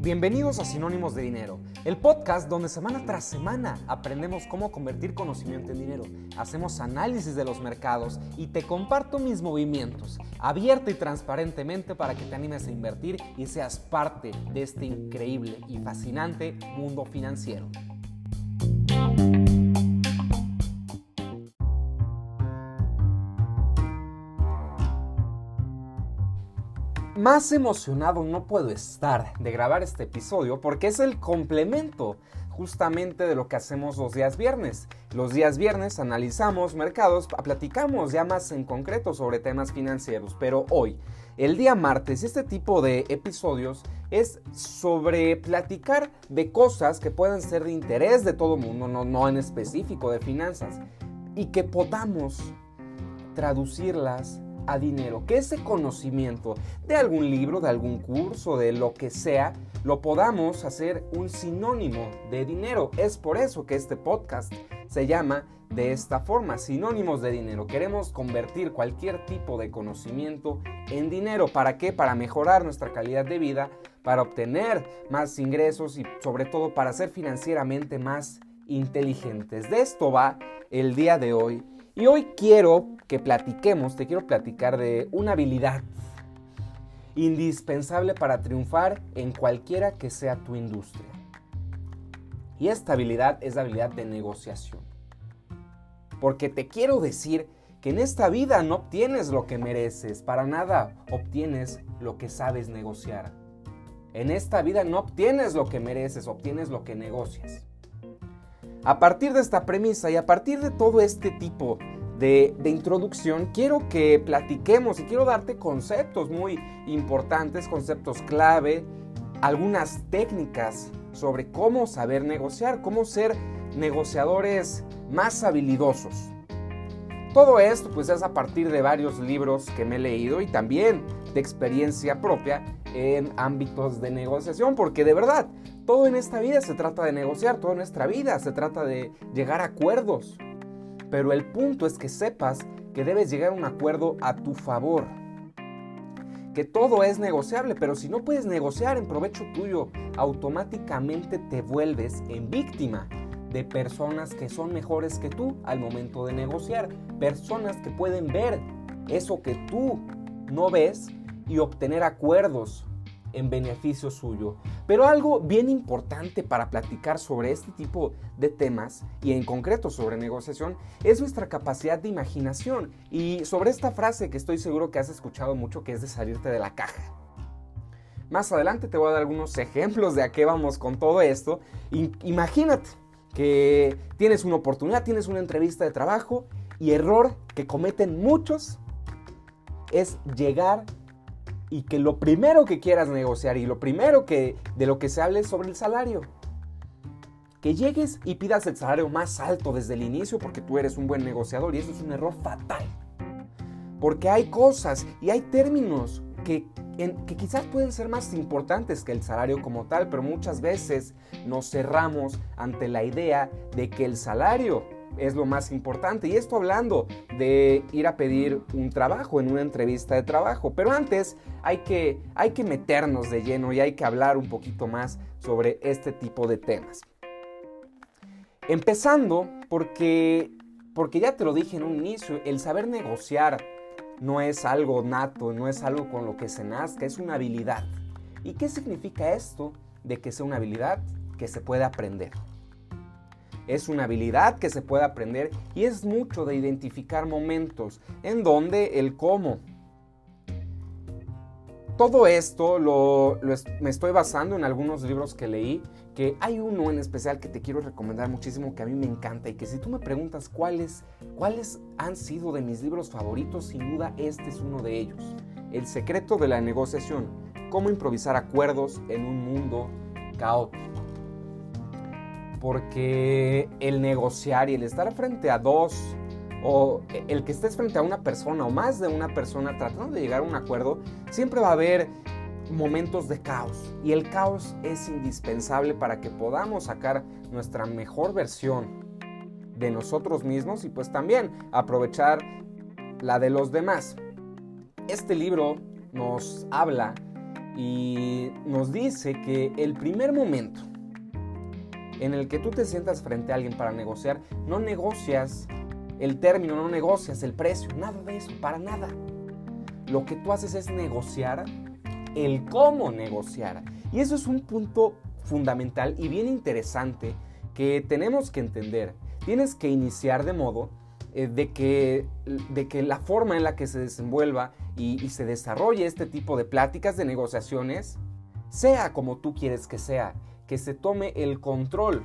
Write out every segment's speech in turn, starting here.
Bienvenidos a Sinónimos de Dinero, el podcast donde semana tras semana aprendemos cómo convertir conocimiento en dinero, hacemos análisis de los mercados y te comparto mis movimientos, abierto y transparentemente para que te animes a invertir y seas parte de este increíble y fascinante mundo financiero. Más emocionado no puedo estar de grabar este episodio porque es el complemento justamente de lo que hacemos los días viernes. Los días viernes analizamos mercados, platicamos ya más en concreto sobre temas financieros, pero hoy, el día martes, este tipo de episodios es sobre platicar de cosas que pueden ser de interés de todo mundo, no, no en específico de finanzas, y que podamos traducirlas a dinero, que ese conocimiento de algún libro, de algún curso, de lo que sea, lo podamos hacer un sinónimo de dinero. Es por eso que este podcast se llama de esta forma, sinónimos de dinero. Queremos convertir cualquier tipo de conocimiento en dinero. ¿Para qué? Para mejorar nuestra calidad de vida, para obtener más ingresos y sobre todo para ser financieramente más inteligentes. De esto va el día de hoy. Y hoy quiero que platiquemos, te quiero platicar de una habilidad indispensable para triunfar en cualquiera que sea tu industria. Y esta habilidad es la habilidad de negociación. Porque te quiero decir que en esta vida no obtienes lo que mereces, para nada obtienes lo que sabes negociar. En esta vida no obtienes lo que mereces, obtienes lo que negocias. A partir de esta premisa y a partir de todo este tipo de, introducción, quiero que platiquemos y quiero darte conceptos muy importantes, conceptos clave, algunas técnicas sobre cómo saber negociar, cómo ser negociadores más habilidosos. Todo esto pues es a partir de varios libros que me he leído y también de experiencia propia en ámbitos de negociación, porque de verdad, todo en esta vida se trata de negociar, toda nuestra vida se trata de llegar a acuerdos. Pero el punto es que sepas que debes llegar a un acuerdo a tu favor. Que todo es negociable, pero si no puedes negociar en provecho tuyo, automáticamente te vuelves en víctima de personas que son mejores que tú al momento de negociar. Personas que pueden ver eso que tú no ves y obtener acuerdos en beneficio suyo. Pero algo bien importante para platicar sobre este tipo de temas y en concreto sobre negociación es nuestra capacidad de imaginación y sobre esta frase que estoy seguro que has escuchado mucho que es de salirte de la caja. Más adelante te voy a dar algunos ejemplos de a qué vamos con todo esto. imagínate que tienes una oportunidad, tienes una entrevista de trabajo y error que cometen muchos es llegar y que lo primero que quieras negociar y lo primero que de lo que se hable es sobre el salario. Que llegues y pidas el salario más alto desde el inicio porque tú eres un buen negociador y eso es un error fatal. Porque hay cosas y hay términos que, que quizás pueden ser más importantes que el salario como tal, pero muchas veces nos cerramos ante la idea de que el salario es lo más importante. Y esto hablando de ir a pedir un trabajo en una entrevista de trabajo. Pero antes hay que, hay que meternos de lleno y hay que hablar un poquito más sobre este tipo de temas. Empezando porque, porque ya te lo dije en un inicio, el saber negociar no es algo nato, no es algo con lo que se nazca, es una habilidad. ¿Y qué significa esto de que sea una habilidad que se puede aprender? Es una habilidad que se puede aprender y es mucho de identificar momentos en donde el cómo. Todo esto lo, me estoy basando en algunos libros que leí, que hay uno en especial que te quiero recomendar muchísimo que a mí me encanta y que si tú me preguntas cuáles, cuáles han sido de mis libros favoritos, sin duda este es uno de ellos. El secreto de la negociación, cómo improvisar acuerdos en un mundo caótico porque el negociar y el estar frente a dos o el que estés frente a una persona o más de una persona tratando de llegar a un acuerdo, siempre va a haber momentos de caos y el caos es indispensable para que podamos sacar nuestra mejor versión de nosotros mismos y pues también aprovechar la de los demás. Este libro nos habla y nos dice que el primer momento en el que tú te sientas frente a alguien para negociar, no negocias el término, no negocias el precio, nada de eso, para nada. Lo que tú haces es negociar el cómo negociar. Y eso es un punto fundamental y bien interesante que tenemos que entender. Tienes que iniciar de modo eh, de, que, de que la forma en la que se desenvuelva y, y se desarrolle este tipo de pláticas, de negociaciones, sea como tú quieres que sea, que se tome el control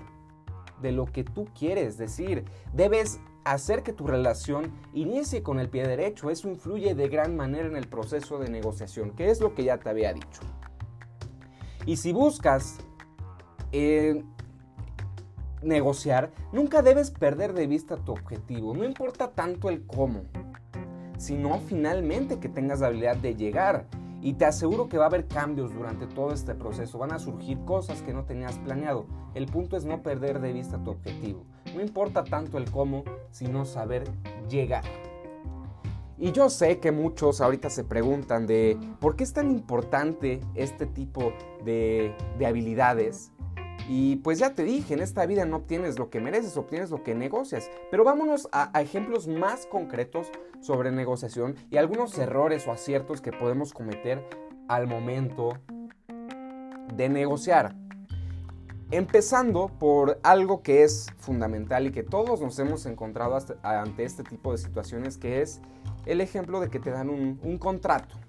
de lo que tú quieres decir. Debes hacer que tu relación inicie con el pie derecho. Eso influye de gran manera en el proceso de negociación, que es lo que ya te había dicho. Y si buscas eh, negociar, nunca debes perder de vista tu objetivo. No importa tanto el cómo, sino finalmente que tengas la habilidad de llegar. Y te aseguro que va a haber cambios durante todo este proceso. Van a surgir cosas que no tenías planeado. El punto es no perder de vista tu objetivo. No importa tanto el cómo, sino saber llegar. Y yo sé que muchos ahorita se preguntan de por qué es tan importante este tipo de, de habilidades y pues ya te dije, en esta vida no obtienes lo que mereces, obtienes lo que negocias. Pero vámonos a, ejemplos más concretos sobre negociación y algunos errores o aciertos que podemos cometer al momento de negociar. Empezando por algo que es fundamental y que todos nos hemos encontrado ante este tipo de situaciones, que es el ejemplo de que te dan un contrato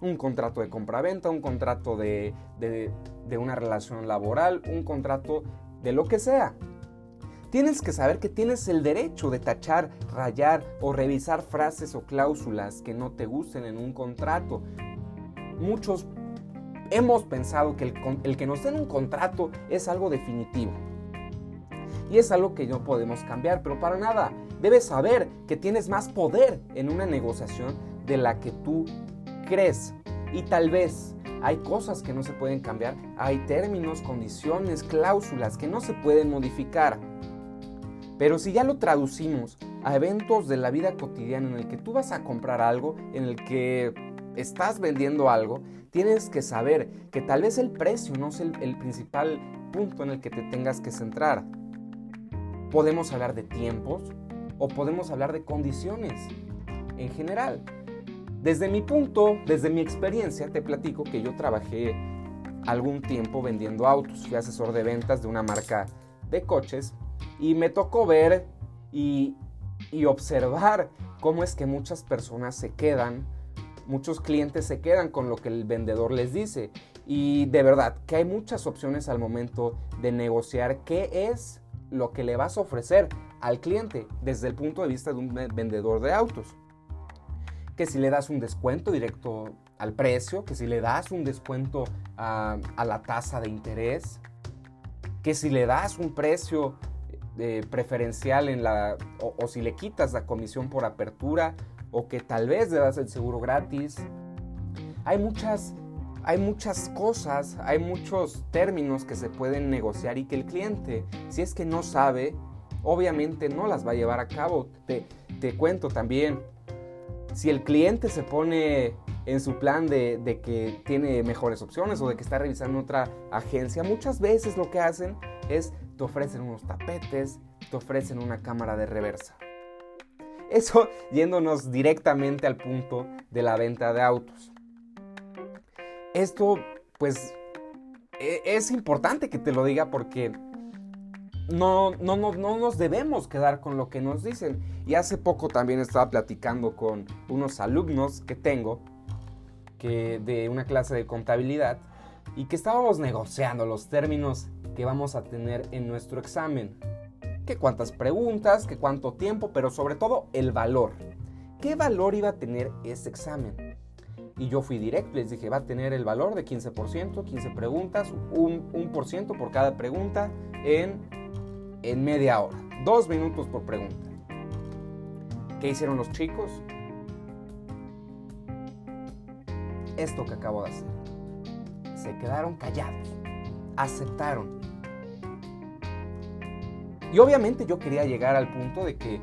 un contrato de compraventa, un contrato de, de, una relación laboral, un contrato de lo que sea. Tienes que saber que tienes el derecho de tachar, rayar o revisar frases o cláusulas que no te gusten en un contrato. Muchos hemos pensado que el, el, que nos den un contrato es algo definitivo. Y es algo que no podemos cambiar, pero para nada. Debes saber que tienes más poder en una negociación de la que tú crees. Y tal vez hay cosas que no se pueden cambiar, hay términos, condiciones, cláusulas que no se pueden modificar. Pero si ya lo traducimos a eventos de la vida cotidiana en el que tú vas a comprar algo, en el que estás vendiendo algo, tienes que saber que tal vez el precio no es el, el principal punto en el que te tengas que centrar. Podemos hablar de tiempos o podemos hablar de condiciones en general. Desde mi punto, desde mi experiencia, te platico que yo trabajé algún tiempo vendiendo autos. Fui asesor de ventas de una marca de coches y me tocó ver y, observar cómo es que muchas personas se quedan, muchos clientes se quedan con lo que el vendedor les dice. Y de verdad que hay muchas opciones al momento de negociar qué es lo que le vas a ofrecer al cliente desde el punto de vista de un vendedor de autos que si le das un descuento directo al precio, que si le das un descuento a, la tasa de interés, que si le das un precio eh, preferencial en la, o, si le quitas la comisión por apertura, o que tal vez le das el seguro gratis. Hay muchas, hay muchas cosas, hay muchos términos que se pueden negociar y que el cliente, si es que no sabe, obviamente no las va a llevar a cabo. Te, te cuento también, si el cliente se pone en su plan de, que tiene mejores opciones o de que está revisando otra agencia, muchas veces lo que hacen es te ofrecen unos tapetes, te ofrecen una cámara de reversa. Eso yéndonos directamente al punto de la venta de autos. Esto pues e, es importante que te lo diga porque no, no, no, no nos debemos quedar con lo que nos dicen. Y hace poco también estaba platicando con unos alumnos que tengo que de una clase de contabilidad y que estábamos negociando los términos que vamos a tener en nuestro examen. Que cuántas preguntas, que cuánto tiempo, pero sobre todo el valor. ¿Qué valor iba a tener ese examen? Y yo fui directo, les dije, va a tener el valor de 15%, 15 preguntas, un, un por ciento por cada pregunta en en media hora. Dos minutos por pregunta. ¿Qué hicieron los chicos? Esto que acabo de hacer. Se quedaron callados. Aceptaron. Y obviamente yo quería llegar al punto de que,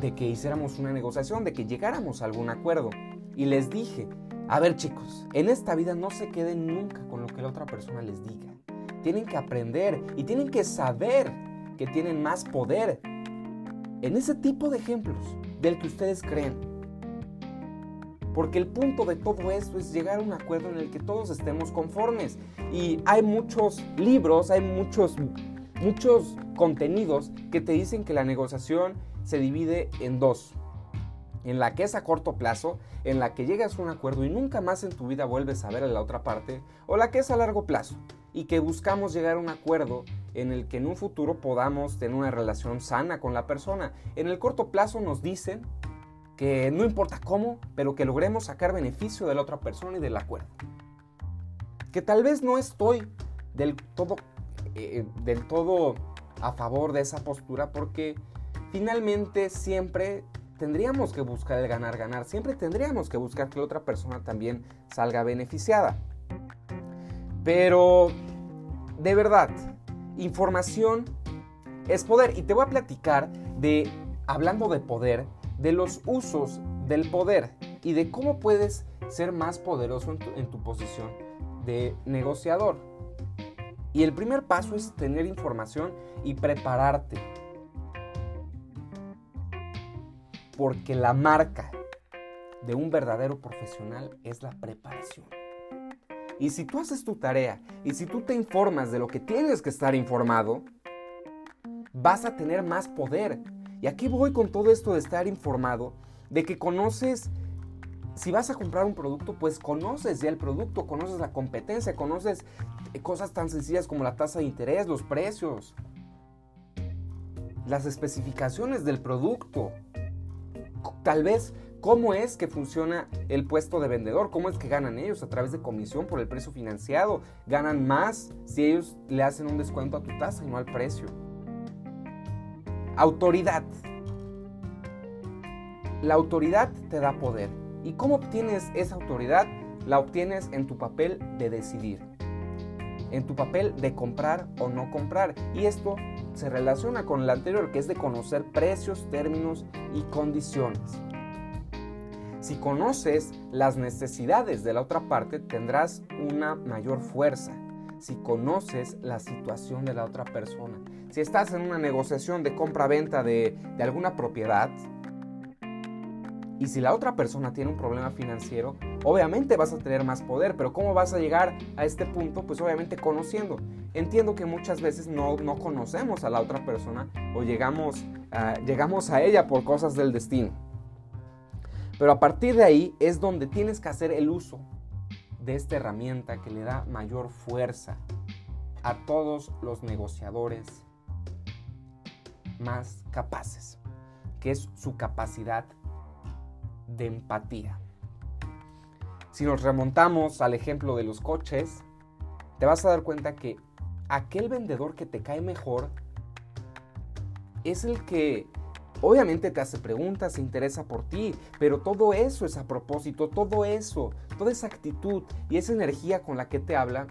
de que hiciéramos una negociación, de que llegáramos a algún acuerdo. Y les dije, A ver chicos, en esta vida no se queden nunca con lo que la otra persona les diga. Tienen que aprender y tienen que saber que tienen más poder en ese tipo de ejemplos del que ustedes creen. Porque el punto de todo esto es llegar a un acuerdo en el que todos estemos conformes. Y hay muchos libros, hay muchos, muchos contenidos que te dicen que la negociación se divide en dos. En la que es a corto plazo, en la que llegas a un acuerdo y nunca más en tu vida vuelves a ver a la otra parte, o la que es a largo plazo y que buscamos llegar a un acuerdo en el que en un futuro podamos tener una relación sana con la persona. En el corto plazo nos dicen que no importa cómo, pero que logremos sacar beneficio de la otra persona y del acuerdo. Que tal vez no estoy del todo, eh, del todo a favor de esa postura porque finalmente siempre tendríamos que buscar el ganar-ganar, siempre tendríamos que buscar que la otra persona también salga beneficiada. Pero, de verdad, información es poder. Y te voy a platicar de, hablando de poder, de los usos del poder y de cómo puedes ser más poderoso en tu, posición de negociador. Y el primer paso es tener información y prepararte. Porque la marca de un verdadero profesional es la preparación. Y si tú haces tu tarea y si tú te informas de lo que tienes que estar informado, vas a tener más poder. Y aquí voy con todo esto de estar informado, de que conoces, si vas a comprar un producto, pues conoces ya el producto, conoces la competencia, conoces cosas tan sencillas como la tasa de interés, los precios, las especificaciones del producto. Tal vez cómo es que funciona el puesto de vendedor, cómo es que ganan ellos a través de comisión por el precio financiado. Ganan más si ellos le hacen un descuento a tu tasa y no al precio. Autoridad. La autoridad te da poder. ¿Y cómo obtienes esa autoridad? La obtienes en tu papel de decidir. En tu papel de comprar o no comprar. Y esto se relaciona con el anterior, que es de conocer precios, términos y condiciones. Si conoces las necesidades de la otra parte, tendrás una mayor fuerza. Si conoces la situación de la otra persona. Si estás en una negociación de compra-venta de, de alguna propiedad, y si la otra persona tiene un problema financiero, obviamente vas a tener más poder, pero ¿cómo vas a llegar a este punto? Pues obviamente conociendo. Entiendo que muchas veces no, no conocemos a la otra persona o llegamos, llegamos a ella por cosas del destino. Pero a partir de ahí es donde tienes que hacer el uso de esta herramienta que le da mayor fuerza a todos los negociadores más capaces, que es su capacidad de empatía. Si nos remontamos al ejemplo de los coches, te vas a dar cuenta que aquel vendedor que te cae mejor es el que Obviamente te hace preguntas, se interesa por ti, pero todo eso es a propósito, todo eso, toda esa actitud y esa energía con la que te habla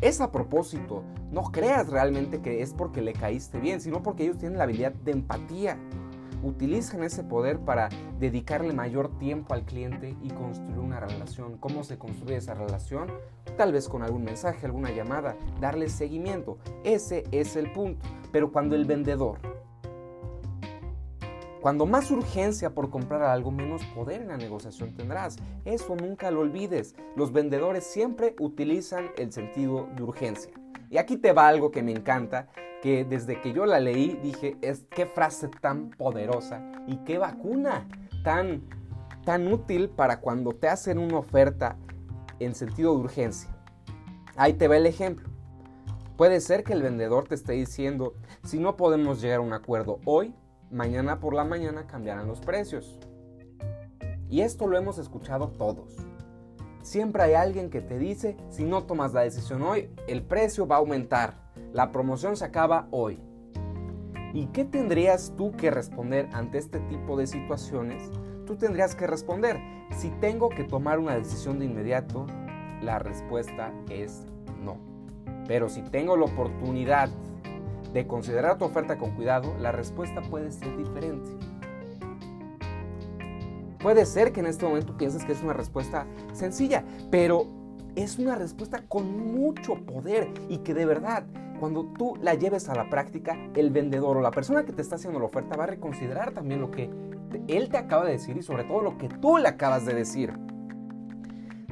es a propósito. No creas realmente que es porque le caíste bien, sino porque ellos tienen la habilidad de empatía. Utilizan ese poder para dedicarle mayor tiempo al cliente y construir una relación. ¿Cómo se construye esa relación? Tal vez con algún mensaje, alguna llamada, darle seguimiento. Ese es el punto. Pero cuando el vendedor cuando más urgencia por comprar algo, menos poder en la negociación tendrás. Eso nunca lo olvides. Los vendedores siempre utilizan el sentido de urgencia. Y aquí te va algo que me encanta, que desde que yo la leí dije, es qué frase tan poderosa y qué vacuna tan, tan útil para cuando te hacen una oferta en sentido de urgencia. Ahí te va el ejemplo. Puede ser que el vendedor te esté diciendo, si no podemos llegar a un acuerdo hoy, mañana por la mañana cambiarán los precios. Y esto lo hemos escuchado todos. Siempre hay alguien que te dice, si no tomas la decisión hoy, el precio va a aumentar. La promoción se acaba hoy. ¿Y qué tendrías tú que responder ante este tipo de situaciones? Tú tendrías que responder, si tengo que tomar una decisión de inmediato, la respuesta es no. Pero si tengo la oportunidad de considerar tu oferta con cuidado, la respuesta puede ser diferente. Puede ser que en este momento pienses que es una respuesta sencilla, pero es una respuesta con mucho poder y que de verdad, cuando tú la lleves a la práctica, el vendedor o la persona que te está haciendo la oferta va a reconsiderar también lo que él te acaba de decir y sobre todo lo que tú le acabas de decir.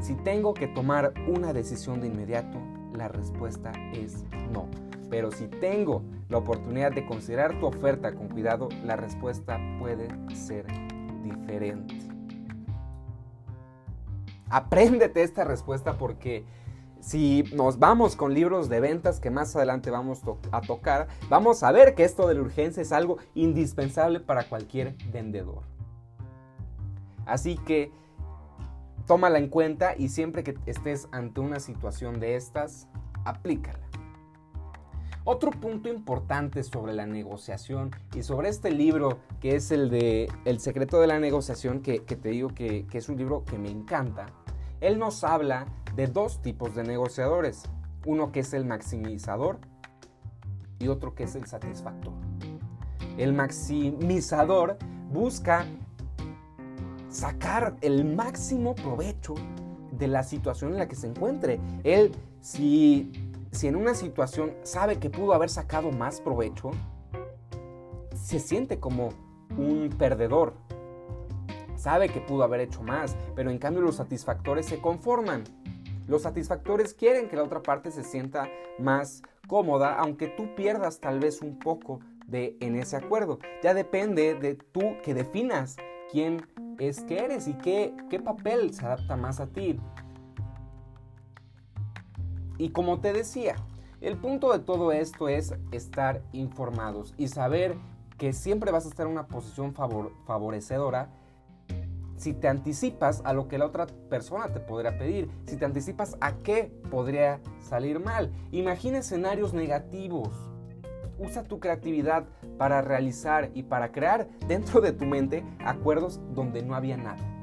Si tengo que tomar una decisión de inmediato, la respuesta es no. Pero si tengo la oportunidad de considerar tu oferta con cuidado, la respuesta puede ser diferente. Apréndete esta respuesta porque si nos vamos con libros de ventas que más adelante vamos a tocar, vamos a ver que esto de la urgencia es algo indispensable para cualquier vendedor. Así que tómala en cuenta y siempre que estés ante una situación de estas, aplícala. Otro punto importante sobre la negociación y sobre este libro que es el de El secreto de la negociación, que, te digo que, es un libro que me encanta, él nos habla de dos tipos de negociadores. Uno que es el maximizador y otro que es el satisfactor. El maximizador busca sacar el máximo provecho de la situación en la que se encuentre. Él, si si en una situación sabe que pudo haber sacado más provecho, se siente como un perdedor. Sabe que pudo haber hecho más, pero en cambio los satisfactores se conforman. Los satisfactores quieren que la otra parte se sienta más cómoda, aunque tú pierdas tal vez un poco de en ese acuerdo. Ya depende de tú que definas quién es que eres y qué, qué papel se adapta más a ti. Y como te decía, el punto de todo esto es estar informados y saber que siempre vas a estar en una posición favorecedora si te anticipas a lo que la otra persona te podría pedir, si te anticipas a qué podría salir mal. Imagina escenarios negativos. Usa tu creatividad para realizar y para crear dentro de tu mente acuerdos donde no había nada.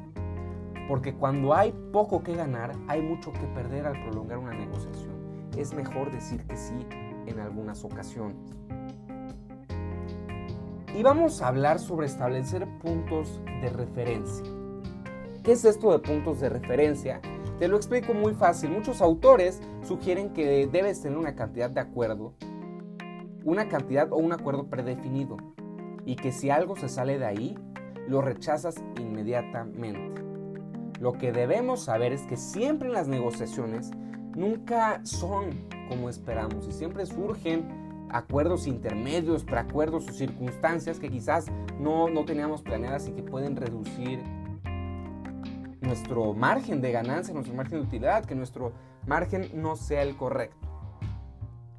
Porque cuando hay poco que ganar, hay mucho que perder al prolongar una negociación. Es mejor decir que sí en algunas ocasiones. Y vamos a hablar sobre establecer puntos de referencia. ¿Qué es esto de puntos de referencia? Te lo explico muy fácil. Muchos autores sugieren que debes tener una cantidad de acuerdo, una cantidad o un acuerdo predefinido, y que si algo se sale de ahí, lo rechazas inmediatamente. Lo que debemos saber es que siempre las negociaciones nunca son como esperamos y siempre surgen acuerdos intermedios, preacuerdos o circunstancias que quizás no, no teníamos planeadas y que pueden reducir nuestro margen de ganancia, nuestro margen de utilidad, que nuestro margen no sea el correcto.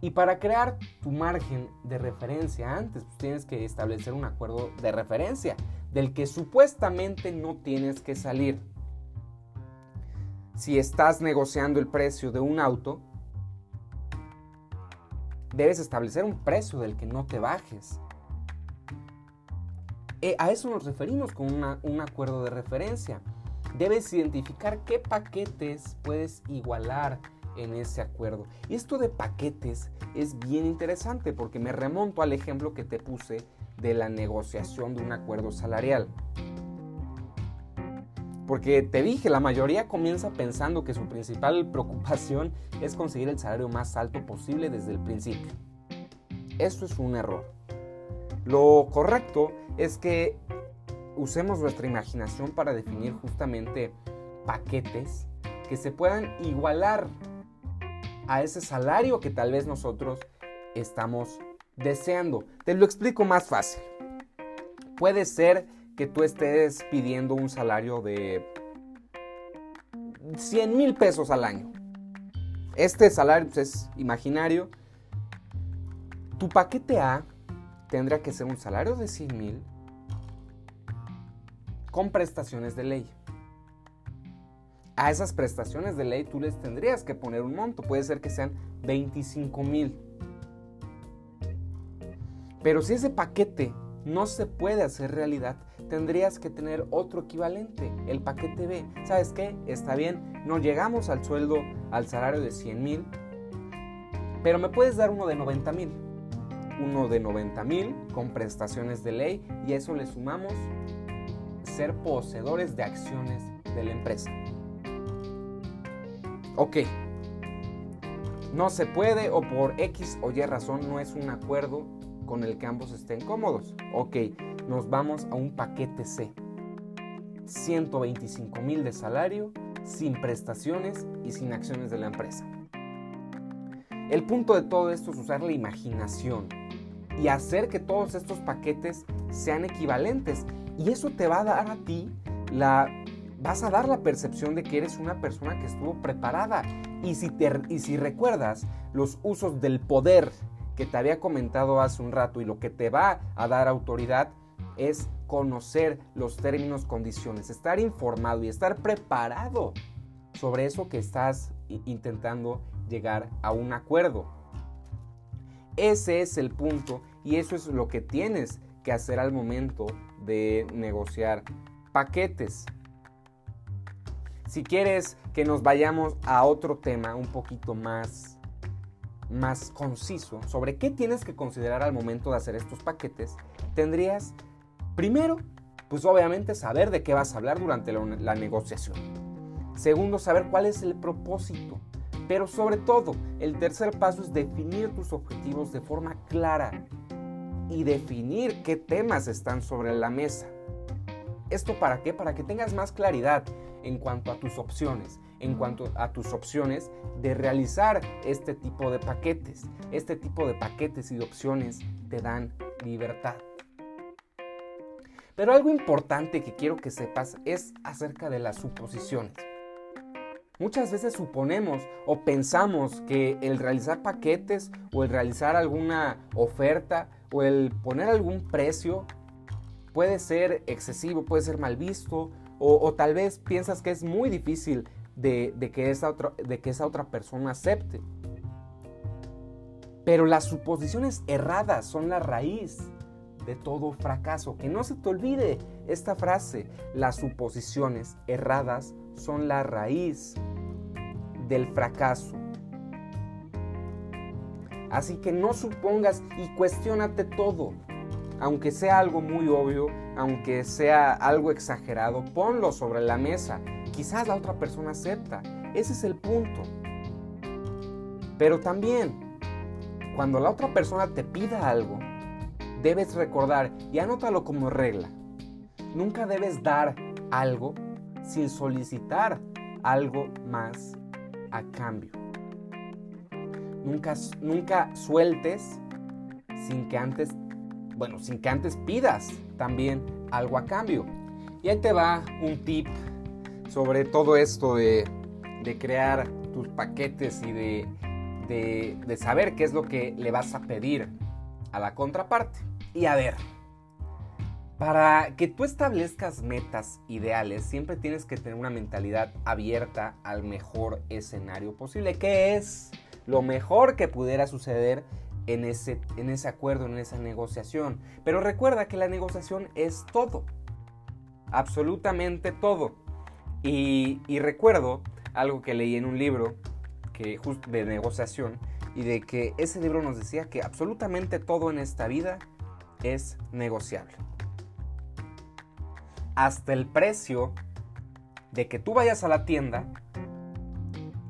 Y para crear tu margen de referencia antes, pues tienes que establecer un acuerdo de referencia del que supuestamente no tienes que salir si estás negociando el precio de un auto, debes establecer un precio del que no te bajes. Eh, a eso nos referimos con un acuerdo de referencia. Debes identificar qué paquetes puedes igualar en ese acuerdo. Y esto de paquetes es bien interesante porque me remonto al ejemplo que te puse de la negociación de un acuerdo salarial. Porque te dije, la mayoría comienza pensando que su principal preocupación es conseguir el salario más alto posible desde el principio. Esto es un error. Lo correcto es que usemos nuestra imaginación para definir justamente paquetes que se puedan igualar a ese salario que tal vez nosotros estamos deseando. Te lo explico más fácil. Puede ser que tú estés pidiendo un salario de 100 mil pesos al año. Este salario pues, es imaginario. Tu paquete A tendrá que ser un salario de 100 mil con prestaciones de ley. A esas prestaciones de ley tú les tendrías que poner un monto. Puede ser que sean 25 mil. Pero si ese paquete no se puede hacer realidad, tendrías que tener otro equivalente, el paquete B. ¿Sabes qué? Está bien, no llegamos al sueldo, al salario de 100 mil, pero me puedes dar uno de 90 mil. Uno de 90 mil con prestaciones de ley y eso le sumamos ser poseedores de acciones de la empresa. Ok, no se puede o por X o Y razón no es un acuerdo con el que ambos estén cómodos. Ok, nos vamos a un paquete C. 125 mil de salario, sin prestaciones y sin acciones de la empresa. El punto de todo esto es usar la imaginación y hacer que todos estos paquetes sean equivalentes. Y eso te va a dar a ti la... Vas a dar la percepción de que eres una persona que estuvo preparada. Y si, y si recuerdas los usos del poder que te había comentado hace un rato y lo que te va a dar autoridad es conocer los términos, condiciones, estar informado y estar preparado sobre eso que estás intentando llegar a un acuerdo. Ese es el punto y eso es lo que tienes que hacer al momento de negociar paquetes. Si quieres que nos vayamos a otro tema un poquito más más conciso sobre qué tienes que considerar al momento de hacer estos paquetes, tendrías primero, pues obviamente saber de qué vas a hablar durante la, negociación. Segundo, saber cuál es el propósito. Pero sobre todo, el tercer paso es definir tus objetivos de forma clara y definir qué temas están sobre la mesa. ¿Esto para qué? Para que tengas más claridad en cuanto a tus opciones, en cuanto a tus opciones de realizar este tipo de paquetes. Este tipo de paquetes y de opciones te dan libertad. Pero algo importante que quiero que sepas es acerca de las suposiciones. Muchas veces suponemos o pensamos que el realizar paquetes o el realizar alguna oferta o el poner algún precio puede ser excesivo, puede ser mal visto o, tal vez piensas que es muy difícil de, que esa otra, de que esa otra persona acepte. Pero las suposiciones erradas son la raíz de todo fracaso. Que no se te olvide esta frase. Las suposiciones erradas son la raíz del fracaso. Así que no supongas y cuestionate todo. Aunque sea algo muy obvio, aunque sea algo exagerado, ponlo sobre la mesa. Quizás la otra persona acepta. Ese es el punto. Pero también, cuando la otra persona te pida algo, debes recordar y anótalo como regla. Nunca debes dar algo sin solicitar algo más a cambio. Nunca, nunca sueltes sin que antes bueno, sin que antes pidas también algo a cambio. Y ahí te va un tip sobre todo esto de, crear tus paquetes y de, de saber qué es lo que le vas a pedir a la contraparte. Y a ver, para que tú establezcas metas ideales, siempre tienes que tener una mentalidad abierta al mejor escenario posible, que es lo mejor que pudiera suceder en ese, en ese acuerdo, en esa negociación. Pero recuerda que la negociación es todo, absolutamente todo. Y, recuerdo algo que leí en un libro que, de negociación y de que ese libro nos decía que absolutamente todo en esta vida es negociable. Hasta el precio de que tú vayas a la tienda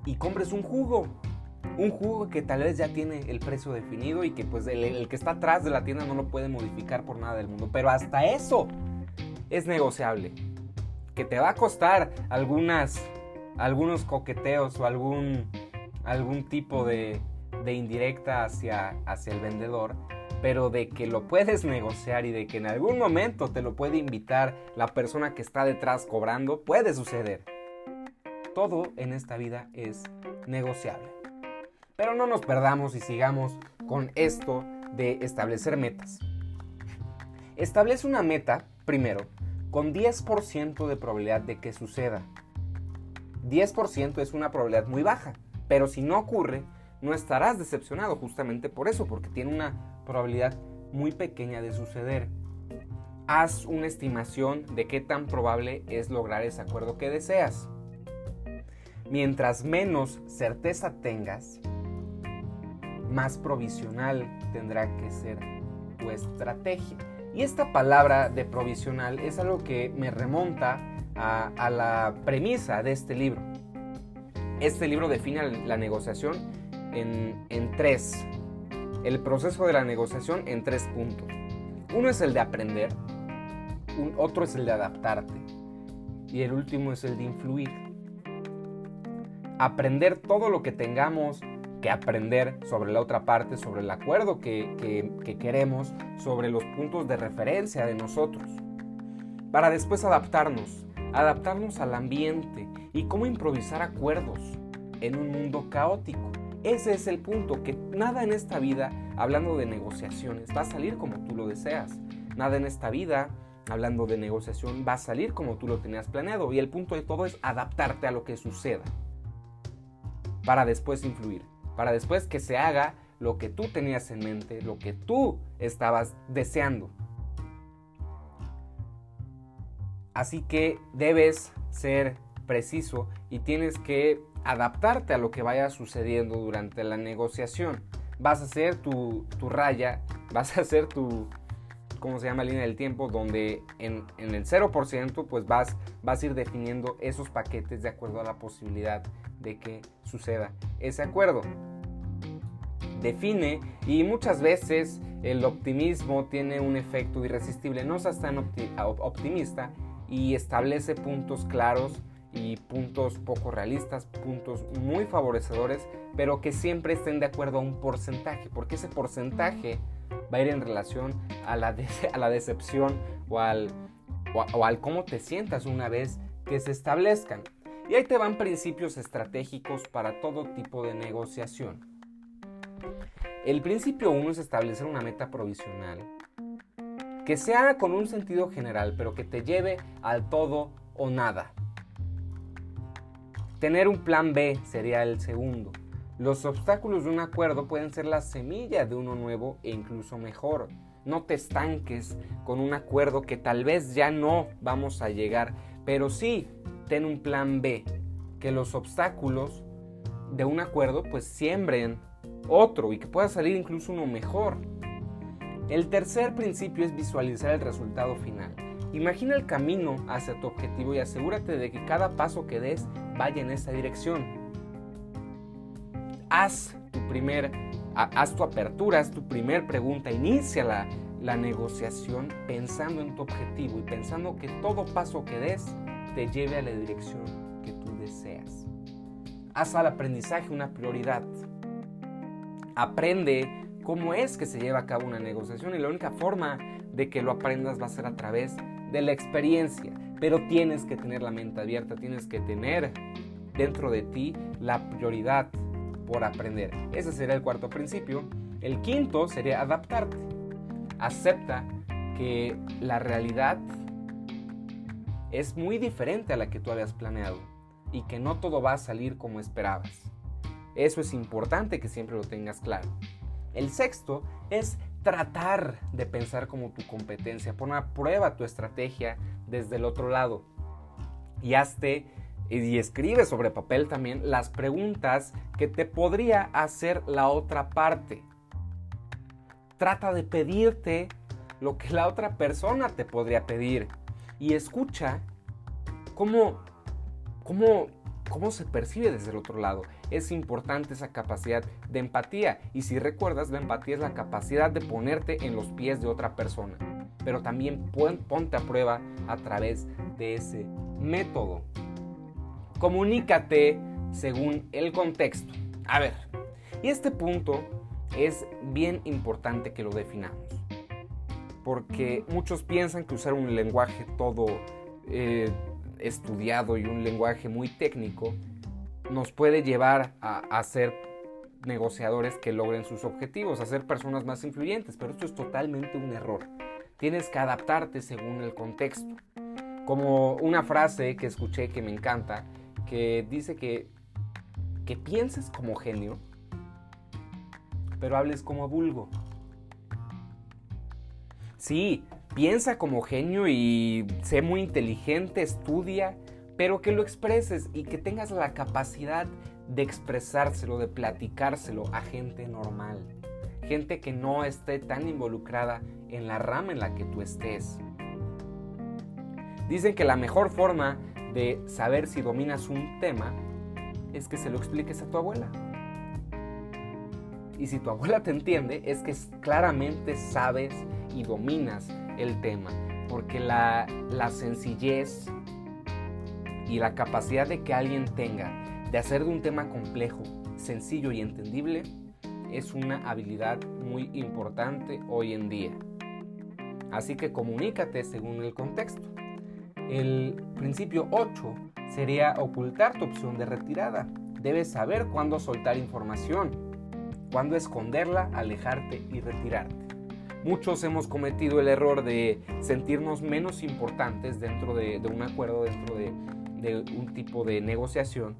y compres un jugo un jugo que tal vez ya tiene el precio definido y que pues el, que está atrás de la tienda no lo puede modificar por nada del mundo. Pero hasta eso es negociable. Que te va a costar algunas, algunos coqueteos o algún, algún tipo de, indirecta hacia, hacia el vendedor. Pero de que lo puedes negociar y de que en algún momento te lo puede invitar la persona que está detrás cobrando, puede suceder. Todo en esta vida es negociable. Pero no nos perdamos y sigamos con esto de establecer metas. Establece una meta, primero, con 10% de probabilidad de que suceda. 10% es una probabilidad muy baja, pero si no ocurre, no estarás decepcionado justamente por eso, porque tiene una probabilidad muy pequeña de suceder. Haz una estimación de qué tan probable es lograr ese acuerdo que deseas. Mientras menos certeza tengas, más provisional tendrá que ser tu estrategia. Y esta palabra de provisional es algo que me remonta a, la premisa de este libro. Este libro define la negociación en, tres. El proceso de la negociación en tres puntos. Uno es el de aprender, otro es el de adaptarte y el último es el de influir. Aprender todo lo que tengamos que aprender sobre la otra parte, sobre el acuerdo que, que queremos, sobre los puntos de referencia de nosotros, para después adaptarnos, adaptarnos al ambiente y cómo improvisar acuerdos en un mundo caótico. Ese es el punto, que nada en esta vida, hablando de negociaciones, va a salir como tú lo deseas. Nada en esta vida, hablando de negociación, va a salir como tú lo tenías planeado. Y el punto de todo es adaptarte a lo que suceda. Para después influir. Para después que se haga lo que tú tenías en mente, lo que tú estabas deseando. Así que debes ser preciso y tienes que adaptarte a lo que vaya sucediendo durante la negociación. Vas a hacer tu, raya, vas a hacer tu, ¿cómo se llama? Línea del tiempo, donde en, el 0% pues vas, vas a ir definiendo esos paquetes de acuerdo a la posibilidad de que suceda ese acuerdo. Define y muchas veces el optimismo tiene un efecto irresistible. No seas tan optimista y establece puntos claros y puntos poco realistas, puntos muy favorecedores, pero que siempre estén de acuerdo a un porcentaje, porque ese porcentaje va a ir en relación a la, a la decepción o al, o al cómo te sientas una vez que se establezcan. Y ahí te van principios estratégicos para todo tipo de negociación. El principio 1 es establecer una meta provisional que sea con un sentido general, pero que te lleve al todo o nada. Tener un plan B sería el segundo. Los obstáculos de un acuerdo pueden ser la semilla de uno nuevo e incluso mejor. No te estanques con un acuerdo que tal vez ya no vamos a llegar, pero sí ten un plan B, que los obstáculos de un acuerdo pues siembren otro y que pueda salir incluso uno mejor. El tercer principio es visualizar el resultado final. Imagina el camino hacia tu objetivo y asegúrate de que cada paso que des vaya en esa dirección. Haz tu primer, haz tu apertura, haz tu primer pregunta, inicia la, la negociación pensando en tu objetivo y pensando que todo paso que des te lleve a la dirección que tú deseas. Haz al aprendizaje una prioridad. Aprende cómo es que se lleva a cabo una negociación y la única forma de que lo aprendas va a ser a través de la experiencia. Pero tienes que tener la mente abierta, tienes que tener dentro de ti la prioridad por aprender. Ese sería el cuarto principio. El quinto sería adaptarte. Acepta que la realidad es muy diferente a la que tú habías planeado y que no todo va a salir como esperabas. Eso es importante que siempre lo tengas claro. El sexto es tratar de pensar como tu competencia. Pon a prueba tu estrategia desde el otro lado. Y hazte y escribe sobre papel también las preguntas que te podría hacer la otra parte. Trata de pedirte lo que la otra persona te podría pedir. Y escucha cómo, cómo cómo se percibe desde el otro lado. Es importante esa capacidad de empatía y si recuerdas, la empatía es la capacidad de ponerte en los pies de otra persona. Pero también ponte a prueba a través de ese método. Comunícate según el contexto. A ver, y este punto es bien importante que lo definamos. Porque muchos piensan que usar un lenguaje todo eh, estudiado y un lenguaje muy técnico nos puede llevar a, ser negociadores que logren sus objetivos, a ser personas más influyentes, pero esto es totalmente un error. Tienes que adaptarte según el contexto. Como una frase que escuché que me encanta, que dice que, que pienses como genio, pero hables como vulgo. Sí, Piensa como genio y sé muy inteligente, estudia, pero que lo expreses y que tengas la capacidad de expresárselo, de platicárselo a gente normal. gente que no esté tan involucrada en la rama en la que tú estés. Dicen que la mejor forma de saber si dominas un tema es que se lo expliques a tu abuela. Y si tu abuela te entiende, es que claramente sabes y dominas el tema. Porque la, la sencillez y la capacidad de que alguien tenga de hacer de un tema complejo, sencillo y entendible es una habilidad muy importante hoy en día. Así que comunícate según el contexto. El principio 8 sería ocultar tu opción de retirada. Debes saber cuándo soltar información, cuándo esconderla, alejarte y retirarte. Muchos hemos cometido el error de sentirnos menos importantes dentro de, un acuerdo, dentro de, de un tipo de negociación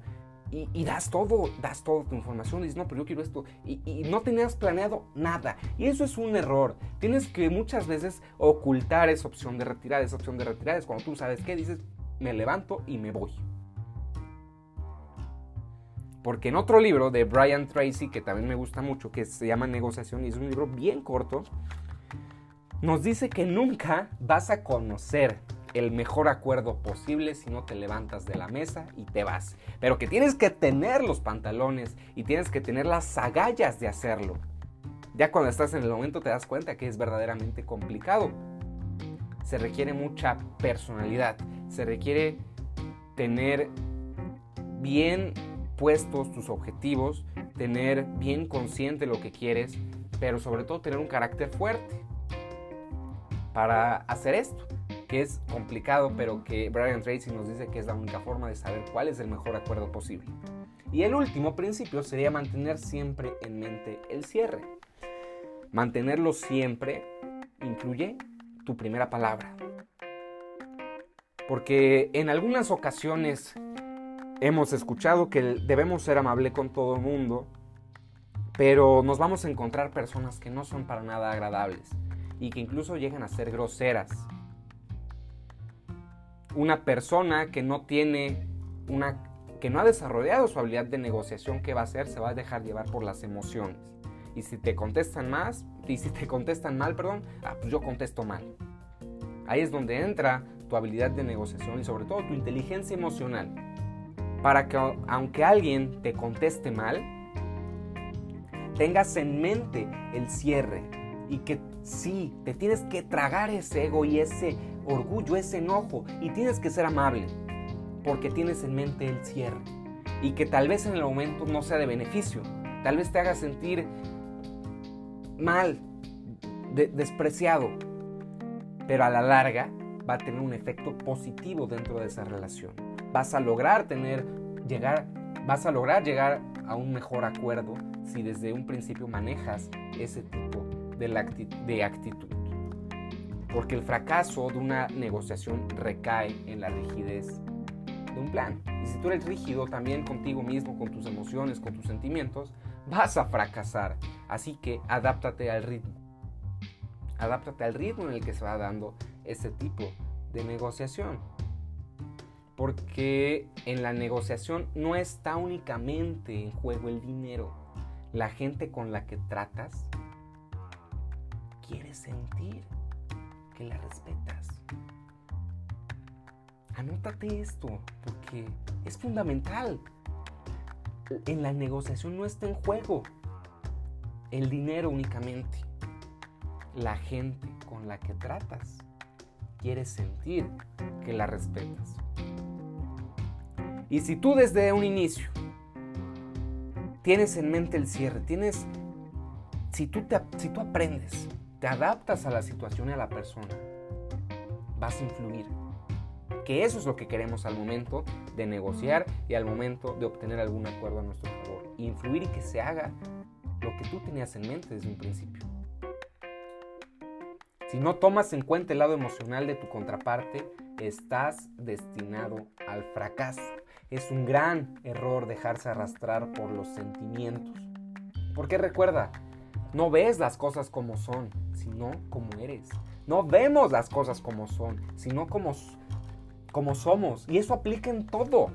y, das todo, das toda tu información, dices, no, pero yo quiero esto, y, no tenías planeado nada. Y eso es un error. Tienes que muchas veces ocultar esa opción de retirar, esa opción de retirar es cuando tú sabes qué, dices, me levanto y me voy. Porque en otro libro de Brian Tracy, que también me gusta mucho, que se llama Negociación, y es un libro bien corto, nos dice que nunca vas a conocer el mejor acuerdo posible si no te levantas de la mesa y te vas. Pero que tienes que tener los pantalones y tienes que tener las agallas de hacerlo. Ya cuando estás en el momento te das cuenta que es verdaderamente complicado. Se requiere mucha personalidad, se requiere tener bien puestos tus objetivos, tener bien consciente lo que quieres, pero sobre todo tener un carácter fuerte para hacer esto que es complicado, pero que Brian Tracy nos dice que es la única forma de saber cuál es el mejor acuerdo posible. Y el último principio sería mantener siempre en mente el cierre. Mantenerlo siempre incluye tu primera palabra. Porque en algunas ocasiones hemos escuchado que debemos ser amable con todo el mundo, pero nos vamos a encontrar personas que no son para nada agradables y que incluso llegan a ser groseras una persona que no tiene una que no ha desarrollado su habilidad de negociación, ¿qué va a hacer? Se va a dejar llevar por las emociones. Y si te contestan más, y si te contestan mal, perdón, ah, pues yo contesto mal. Ahí es donde entra tu habilidad de negociación y sobre todo tu inteligencia emocional. Para que aunque alguien te conteste mal, tengas en mente el cierre y que sí, te tienes que tragar ese ego y ese orgullo, ese enojo y tienes que ser amable porque tienes en mente el cierre y que tal vez en el momento no sea de beneficio, tal vez te haga sentir mal, despreciado, pero a la larga va a tener un efecto positivo dentro de esa relación. Vas a lograr tener, llegar, vas a lograr llegar a un mejor acuerdo si desde un principio manejas ese tipo de, de actitud porque el fracaso de una negociación recae en la rigidez de un plan. Y si tú eres rígido también contigo mismo, con tus emociones, con tus sentimientos, vas a fracasar. Así que adáptate al ritmo. Adáptate al ritmo en el que se va dando ese tipo de negociación. Porque en la negociación no está únicamente en juego el dinero. La gente con la que tratas quiere sentir que la respetas. Anótate esto, porque es fundamental. En la negociación no está en juego el dinero únicamente. La gente con la que tratas quiere sentir que la respetas. Y si tú desde un inicio tienes en mente el cierre, tienes, si tú, te, si tú aprendes te adaptas a la situación y a la persona, vas a influir. Que eso es lo que queremos al momento de negociar y al momento de obtener algún acuerdo a nuestro favor. Influir y que se haga lo que tú tenías en mente desde un principio. Si no tomas en cuenta el lado emocional de tu contraparte, estás destinado al fracaso. Es un gran error dejarse arrastrar por los sentimientos. Porque recuerda, no ves las cosas como son, sino como eres. No vemos las cosas como son, sino como, como somos. Y eso aplica en todo.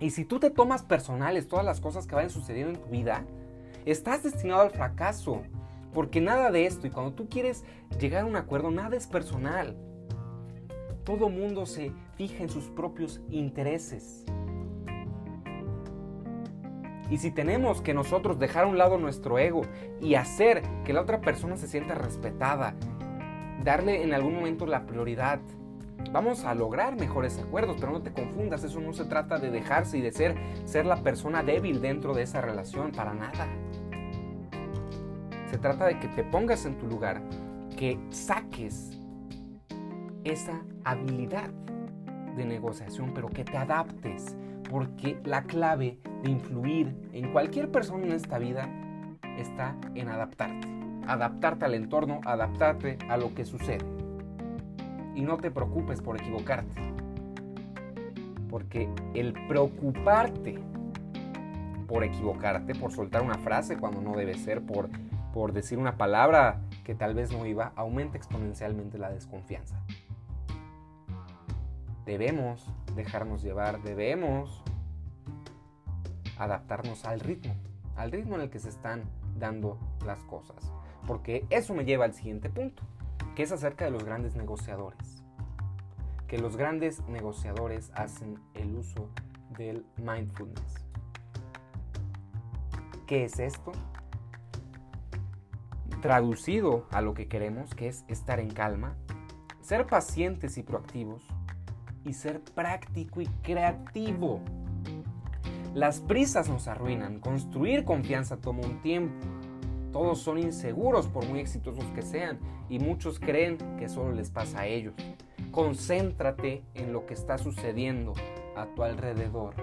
Y si tú te tomas personales todas las cosas que vayan sucediendo en tu vida, estás destinado al fracaso. Porque nada de esto, y cuando tú quieres llegar a un acuerdo, nada es personal. Todo mundo se fija en sus propios intereses. Y si tenemos que nosotros dejar a un lado nuestro ego y hacer que la otra persona se sienta respetada, darle en algún momento la prioridad, vamos a lograr mejores acuerdos, pero no te confundas, eso no se trata de dejarse y de ser, ser la persona débil dentro de esa relación, para nada. Se trata de que te pongas en tu lugar, que saques esa habilidad de negociación, pero que te adaptes, porque la clave de influir en cualquier persona en esta vida está en adaptarte. Adaptarte al entorno, adaptarte a lo que sucede. Y no te preocupes por equivocarte. Porque el preocuparte por equivocarte, por soltar una frase cuando no debe ser, por, por decir una palabra que tal vez no iba, aumenta exponencialmente la desconfianza. Debemos dejarnos llevar, debemos adaptarnos al ritmo, al ritmo en el que se están dando las cosas. Porque eso me lleva al siguiente punto, que es acerca de los grandes negociadores. Que los grandes negociadores hacen el uso del mindfulness. ¿Qué es esto? Traducido a lo que queremos, que es estar en calma, ser pacientes y proactivos, y ser práctico y creativo. Las prisas nos arruinan, construir confianza toma un tiempo. Todos son inseguros por muy exitosos que sean y muchos creen que solo les pasa a ellos. Concéntrate en lo que está sucediendo a tu alrededor.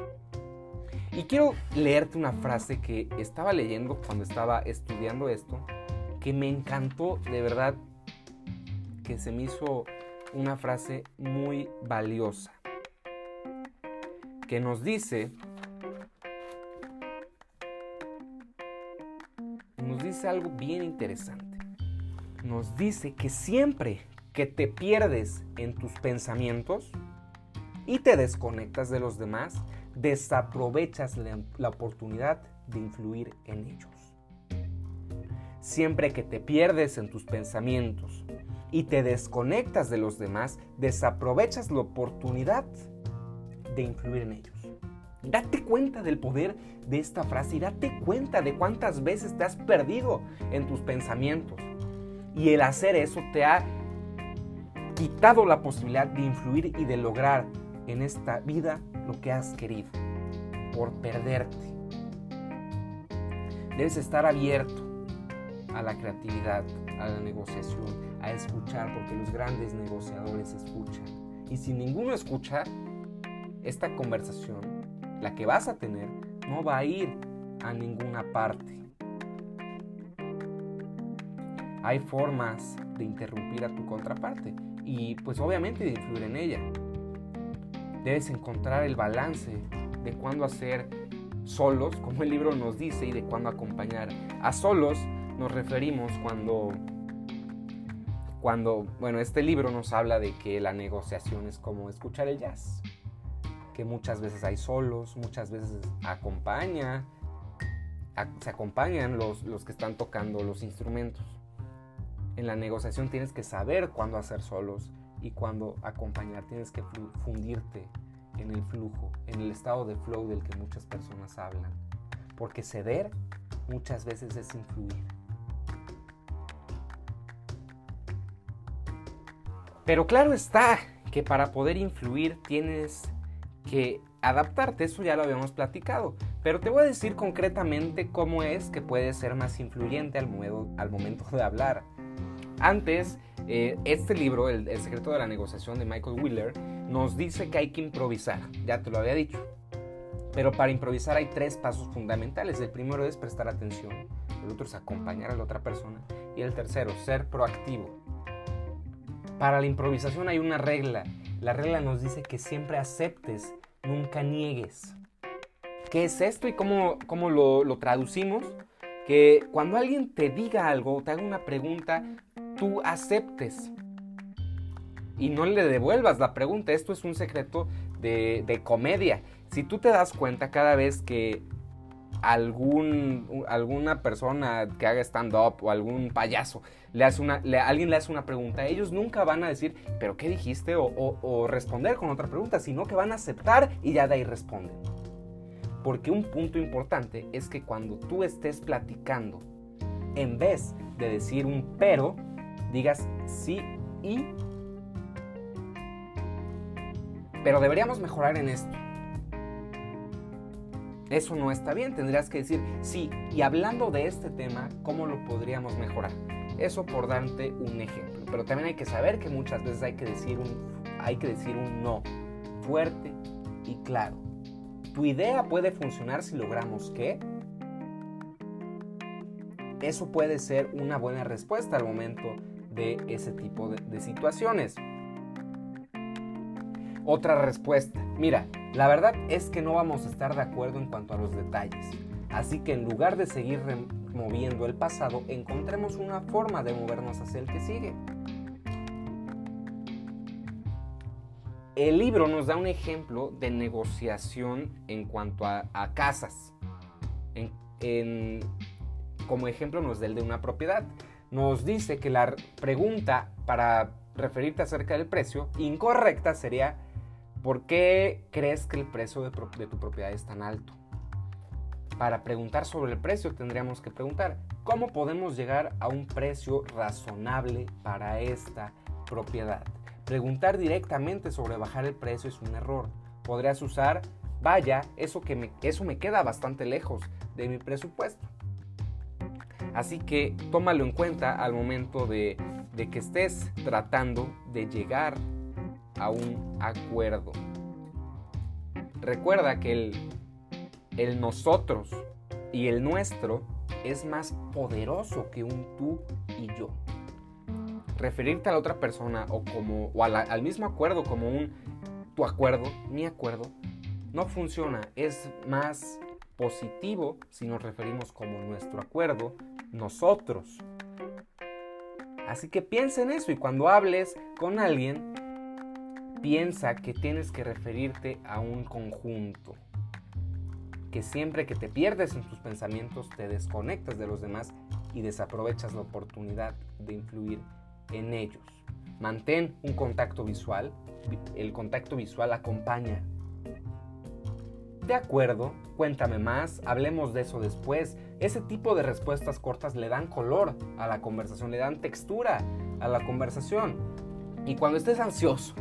Y quiero leerte una frase que estaba leyendo cuando estaba estudiando esto, que me encantó de verdad, que se me hizo una frase muy valiosa que nos dice nos dice algo bien interesante. Nos dice que siempre que te pierdes en tus pensamientos y te desconectas de los demás, desaprovechas la, la oportunidad de influir en ellos. Siempre que te pierdes en tus pensamientos y te desconectas de los demás, desaprovechas la oportunidad de influir en ellos. Date cuenta del poder de esta frase y date cuenta de cuántas veces te has perdido en tus pensamientos. Y el hacer eso te ha quitado la posibilidad de influir y de lograr en esta vida lo que has querido por perderte. Debes estar abierto a la creatividad, a la negociación, a escuchar, porque los grandes negociadores escuchan. Y si ninguno escucha, esta conversación, la que vas a tener, no va a ir a ninguna parte. Hay formas de interrumpir a tu contraparte y pues obviamente de influir en ella. Debes encontrar el balance de cuándo hacer solos, como el libro nos dice, y de cuándo acompañar. A solos nos referimos cuando cuando, bueno, este libro nos habla de que la negociación es como escuchar el jazz, que muchas veces hay solos, muchas veces acompaña, se acompañan los, los que están tocando los instrumentos. En la negociación tienes que saber cuándo hacer solos y cuándo acompañar, tienes que fundirte en el flujo, en el estado de flow del que muchas personas hablan. Porque ceder muchas veces es influir. Pero claro está que para poder influir tienes que adaptarte, eso ya lo habíamos platicado. Pero te voy a decir concretamente cómo es que puedes ser más influyente al, al momento de hablar. Antes, eh, este libro, el, el, secreto de la negociación de Michael Wheeler, nos dice que hay que improvisar, ya te lo había dicho. Pero para improvisar hay tres pasos fundamentales. El primero es prestar atención, el otro es acompañar a la otra persona y el tercero, ser proactivo. Para la improvisación hay una regla. La regla nos dice que siempre aceptes, nunca niegues. ¿Qué es esto y cómo, cómo lo, lo traducimos? Que cuando alguien te diga algo, te haga una pregunta, tú aceptes y no le devuelvas la pregunta. Esto es un secreto de, de, comedia. Si tú te das cuenta cada vez que algún, alguna persona que haga stand-up o algún payaso, le hace una, alguien le hace una pregunta, ellos nunca van a decir, pero ¿qué dijiste? O, o responder con otra pregunta, sino que van a aceptar y ya de ahí responden. Porque un punto importante es que cuando tú estés platicando, en vez de decir un pero, digas sí y... Pero deberíamos mejorar en esto. Eso no está bien, tendrías que decir sí. Y hablando de este tema, ¿cómo lo podríamos mejorar? Eso por darte un ejemplo. Pero también hay que saber que muchas veces hay que decir un, hay que decir un no fuerte y claro. ¿Tu idea puede funcionar si logramos qué? Eso puede ser una buena respuesta al momento de ese tipo de, situaciones. Otra respuesta. Mira, la verdad es que no vamos a estar de acuerdo en cuanto a los detalles. Así que en lugar de seguir removiendo el pasado, encontremos una forma de movernos hacia el que sigue. El libro nos da un ejemplo de negociación en cuanto a, casas. como ejemplo nos da el de una propiedad. Nos dice que la pregunta para referirte acerca del precio incorrecta sería ¿por qué crees que el precio de tu propiedad es tan alto? Para preguntar sobre el precio tendríamos que preguntar ¿cómo podemos llegar a un precio razonable para esta propiedad? Preguntar directamente sobre bajar el precio es un error. Podrías usar, vaya, eso, que me, eso me queda bastante lejos de mi presupuesto. Así que tómalo en cuenta al momento de, de que estés tratando de llegar a un acuerdo. Recuerda que el, el nosotros y el nuestro es más poderoso que un tú y yo referirte a la otra persona o, como, o al mismo acuerdo como un tu acuerdo, mi acuerdo, no funciona. Es más positivo si nos referimos como nuestro acuerdo, nosotros. Así que piensa en eso y cuando hables con alguien, piensa que tienes que referirte a un conjunto. Que siempre que te pierdes en tus pensamientos te desconectas de los demás y desaprovechas la oportunidad de influir en ellos. Mantén un contacto visual. El contacto visual acompaña. De acuerdo, cuéntame más, hablemos de eso después. Ese tipo de respuestas cortas le dan color a la conversación, le dan textura a la conversación. Y cuando estés ansioso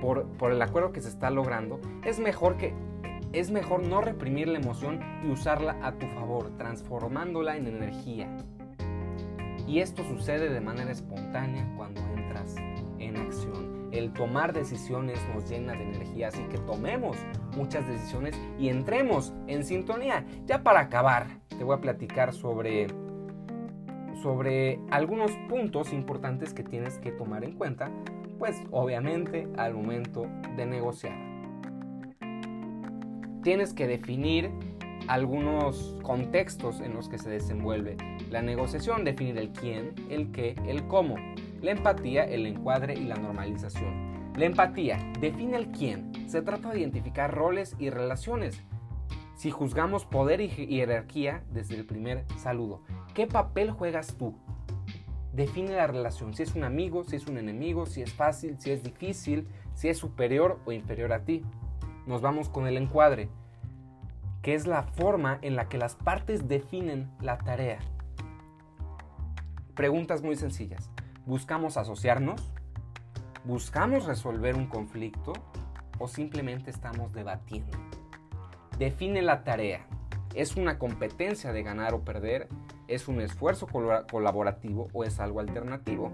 por, por el acuerdo que se está logrando, es mejor que es mejor no reprimir la emoción y usarla a tu favor, transformándola en energía. Y esto sucede de manera espontánea cuando entras en acción. El tomar decisiones nos llena de energía, así que tomemos muchas decisiones y entremos en sintonía. Ya para acabar, te voy a platicar sobre, sobre algunos puntos importantes que tienes que tomar en cuenta, pues obviamente al momento de negociar. Tienes que definir algunos contextos en los que se desenvuelve la negociación, definir el quién, el qué, el cómo. La empatía, el encuadre y la normalización. La empatía define el quién. Se trata de identificar roles y relaciones. Si juzgamos poder y jerarquía desde el primer saludo, ¿qué papel juegas tú? Define la relación, si es un amigo, si es un enemigo, si es fácil, si es difícil, si es superior o inferior a ti. Nos vamos con el encuadre, que es la forma en la que las partes definen la tarea. Preguntas muy sencillas. ¿Buscamos asociarnos? ¿Buscamos resolver un conflicto? ¿O simplemente estamos debatiendo? Define la tarea. ¿Es una competencia de ganar o perder? ¿Es un esfuerzo colaborativo o es algo alternativo?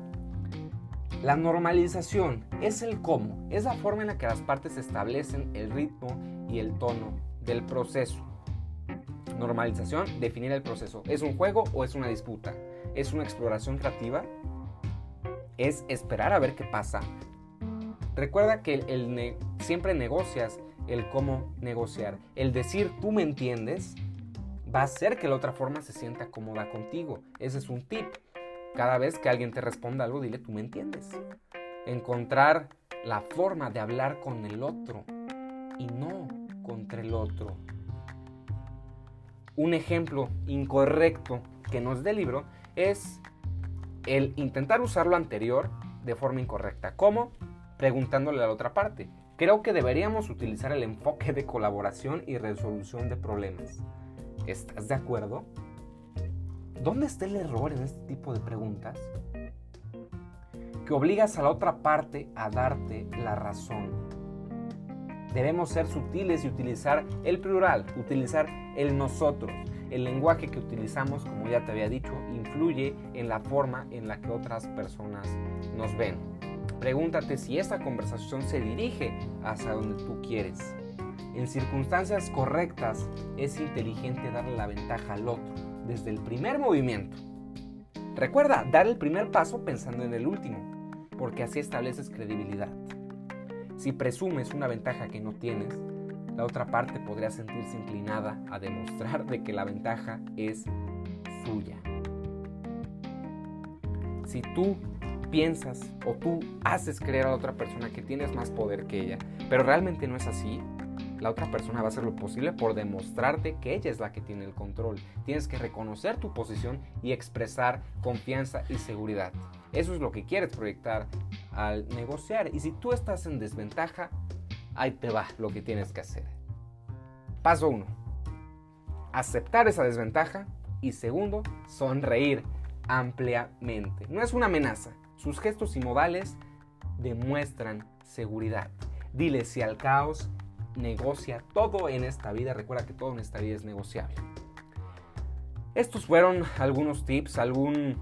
La normalización es el cómo, es la forma en la que las partes establecen el ritmo y el tono del proceso. Normalización, definir el proceso. ¿Es un juego o es una disputa? es una exploración creativa, es esperar a ver qué pasa. Recuerda que siempre negocias el cómo negociar. El decir tú me entiendes va a hacer que la otra forma se sienta cómoda contigo. Ese es un tip. Cada vez que alguien te responda algo, dile tú me entiendes. Encontrar la forma de hablar con el otro y no contra el otro. un ejemplo incorrecto que nos dé libro es el intentar usar lo anterior de forma incorrecta. ¿Cómo? Preguntándole a la otra parte. Creo que deberíamos utilizar el enfoque de colaboración y resolución de problemas. ¿Estás de acuerdo? ¿Dónde está el error en este tipo de preguntas? Que obligas a la otra parte a darte la razón. Debemos ser sutiles y utilizar el plural, utilizar el nosotros. El lenguaje que utilizamos, como ya te había dicho, influye en la forma en la que otras personas nos ven. Pregúntate si esta conversación se dirige hacia donde tú quieres. En circunstancias correctas es inteligente darle la ventaja al otro desde el primer movimiento. Recuerda, dar el primer paso pensando en el último, porque así estableces credibilidad. Si presumes una ventaja que no tienes, la otra parte podría sentirse inclinada a demostrar de que la ventaja es suya. Si tú piensas o tú haces creer a otra persona que tienes más poder que ella, pero realmente no es así, la otra persona va a hacer lo posible por demostrarte que ella es la que tiene el control. Tienes que reconocer tu posición y expresar confianza y seguridad. Eso es lo que quieres proyectar al negociar. Y si tú estás en desventaja, ahí te va lo que tienes que hacer. Paso 1. Aceptar esa desventaja. Y segundo, sonreír ampliamente. No es una amenaza. Sus gestos y modales demuestran seguridad. Dile si al caos negocia todo en esta vida. Recuerda que todo en esta vida es negociable. Estos fueron algunos tips, algún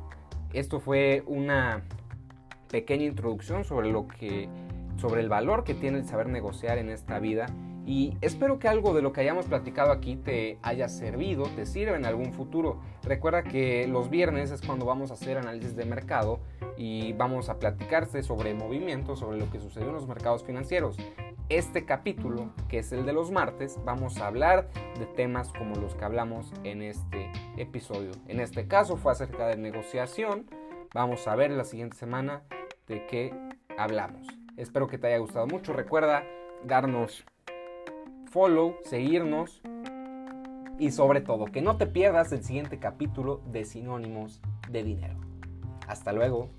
esto fue una pequeña introducción sobre lo que sobre el valor que tiene el saber negociar en esta vida y espero que algo de lo que hayamos platicado aquí te haya servido, te sirva en algún futuro. Recuerda que los viernes es cuando vamos a hacer análisis de mercado y vamos a platicarte sobre movimientos, sobre lo que sucedió en los mercados financieros. Este capítulo, que es el de los martes, vamos a hablar de temas como los que hablamos en este episodio. En este caso fue acerca de negociación. Vamos a ver la siguiente semana de qué hablamos. Espero que te haya gustado mucho. Recuerda darnos follow, seguirnos y sobre todo que no te pierdas el siguiente capítulo de Sinónimos de Dinero. Hasta luego.